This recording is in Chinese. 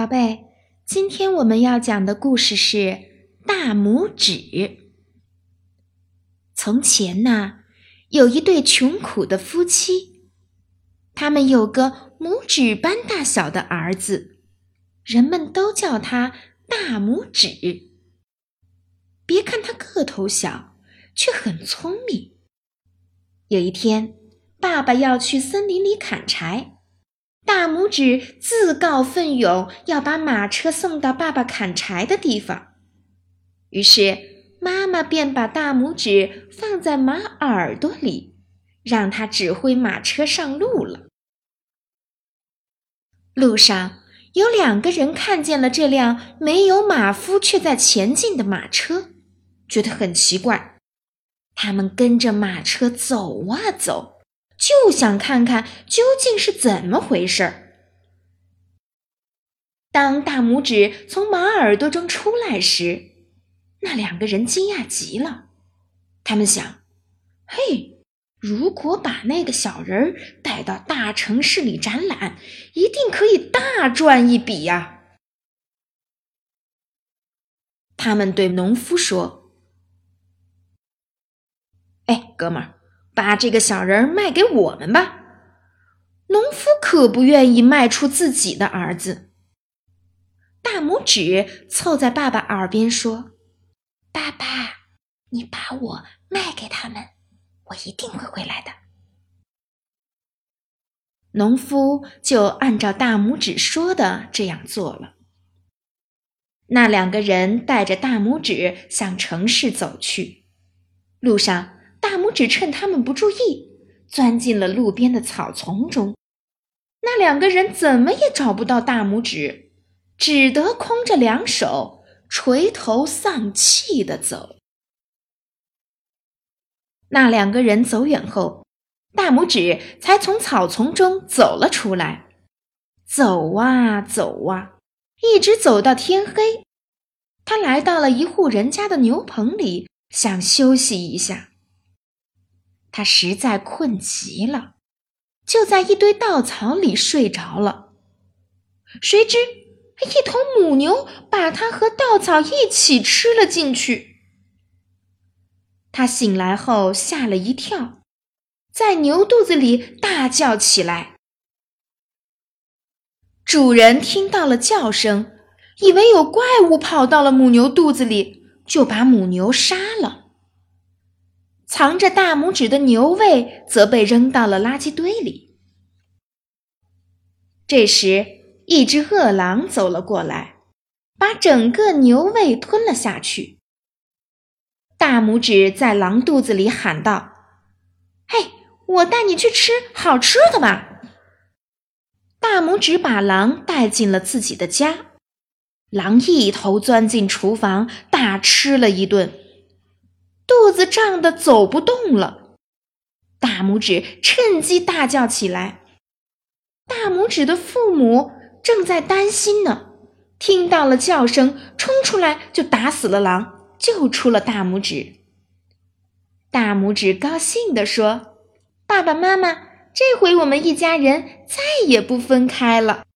宝贝，今天我们要讲的故事是《大拇指》。从前呢，有一对穷苦的夫妻，他们有个拇指般大小的儿子，人们都叫他大拇指。别看他个头小，却很聪明。有一天，爸爸要去森林里砍柴。大拇指自告奋勇要把马车送到爸爸砍柴的地方，于是妈妈便把大拇指放在马耳朵里，让他指挥马车上路了。路上有两个人看见了这辆没有马夫却在前进的马车，觉得很奇怪，他们跟着马车走啊走。就想看看究竟是怎么回事儿。当大拇指从马耳朵中出来时，那两个人惊讶极了。他们想：“嘿，如果把那个小人儿带到大城市里展览，一定可以大赚一笔呀！”他们对农夫说：“哎，哥们儿。”把这个小人卖给我们吧。农夫可不愿意卖出自己的儿子。大拇指凑在爸爸耳边说：“爸爸，你把我卖给他们，我一定会回来的。”农夫就按照大拇指说的这样做了。那两个人带着大拇指向城市走去，路上。只趁他们不注意，钻进了路边的草丛中。那两个人怎么也找不到大拇指，只得空着两手，垂头丧气的走。那两个人走远后，大拇指才从草丛中走了出来。走啊走啊，一直走到天黑。他来到了一户人家的牛棚里，想休息一下。他实在困极了，就在一堆稻草里睡着了。谁知一头母牛把他和稻草一起吃了进去。他醒来后吓了一跳，在牛肚子里大叫起来。主人听到了叫声，以为有怪物跑到了母牛肚子里，就把母牛杀了。藏着大拇指的牛胃则被扔到了垃圾堆里。这时，一只饿狼走了过来，把整个牛胃吞了下去。大拇指在狼肚子里喊道：“嘿，我带你去吃好吃的吧！”大拇指把狼带进了自己的家，狼一头钻进厨房，大吃了一顿。肚子胀得走不动了，大拇指趁机大叫起来。大拇指的父母正在担心呢，听到了叫声，冲出来就打死了狼，救出了大拇指。大拇指高兴地说：“爸爸妈妈，这回我们一家人再也不分开了。”